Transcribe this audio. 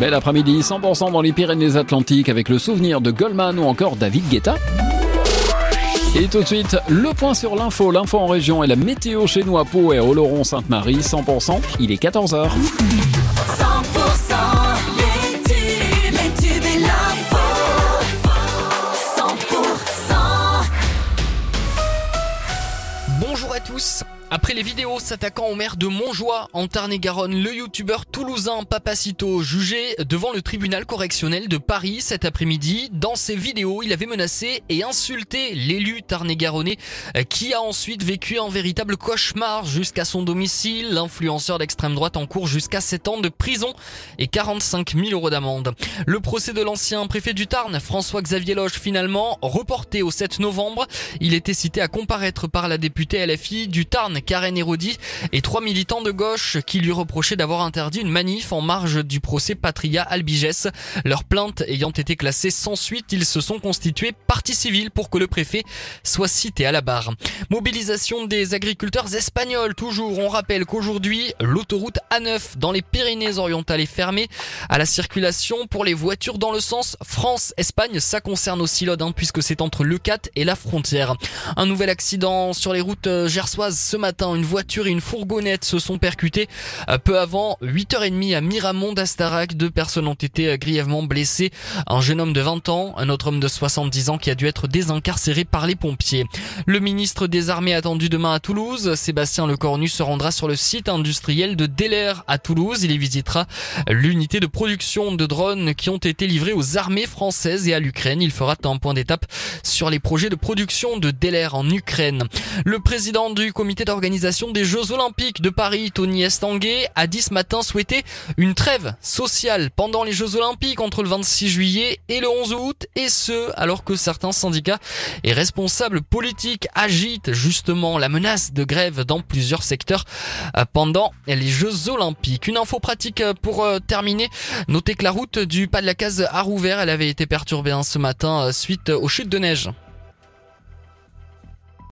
Bel après-midi, 100% dans les Pyrénées-Atlantiques avec le souvenir de Goldman ou encore David Guetta. Et tout de suite, le point sur l'info, l'info en région et la météo chez nous à Pau et à Oloron-Sainte-Marie, 100%, il est 14h. 100% les tubes, les tubes et l'info. 100% Bonjour à tous. Après les vidéos s'attaquant au maire de Montjoie en Tarn-et-Garonne, le youtubeur toulousain Papacito jugé devant le tribunal correctionnel de Paris cet après-midi. Dans ses vidéos, il avait menacé et insulté l'élu tarn-et-garonnais euh, qui a ensuite vécu un véritable cauchemar jusqu'à son domicile. L'influenceur d'extrême droite en cours jusqu'à 7 ans de prison et 45 000 euros d'amende. Le procès de l'ancien préfet du Tarn, François-Xavier Loge, finalement reporté au 7 novembre. Il était cité à comparaître par la députée LFI du Tarn, Karen Hérodi, et trois militants de gauche qui lui reprochaient d'avoir interdit une manif en marge du procès Patria Albigès. Leurs plaintes ayant été classées sans suite, ils se sont constitués partie civile pour que le préfet soit cité à la barre. Mobilisation des agriculteurs espagnols, toujours. On rappelle qu'aujourd'hui, l'autoroute A9 dans les Pyrénées-Orientales est fermée à la circulation pour les voitures dans le sens France-Espagne. Ça concerne aussi l'Aude, hein, puisque c'est entre le 4 et la frontière. Un nouvel accident sur les routes euh, gersoises ce matin. Une voiture et une fourgonnette se sont percutées euh, peu avant 8h30 à Miramont d'Astarac. Deux personnes ont été euh, grièvement blessées. Un jeune homme de 20 ans, un autre homme de 70 ans qui a dû être désincarcéré par les pompiers. Le ministre des Armées attendu demain à Toulouse. Sébastien Lecornu se rendra sur le site industriel de Deller à Toulouse. Il y visitera l'unité de production de drones qui ont été livrés aux armées françaises et à l'Ukraine. Il fera un point d'étape sur les projets de production de Deller en Ukraine. Le président du comité d'organisation des Jeux Olympiques de Paris, Tony Estanguet, a dit ce matin souhaiter une trêve sociale pendant les Jeux Olympiques entre le 26 juillet et le 11 août, et ce, alors que certains syndicats et responsables politiques agitent justement la menace de grève dans plusieurs secteurs euh, pendant les Jeux Olympiques. Une info pratique euh, pour euh, terminer. Notez que la route du pas de la case a rouvert. Elle avait été perturbée hein, ce matin suite aux chutes de neige.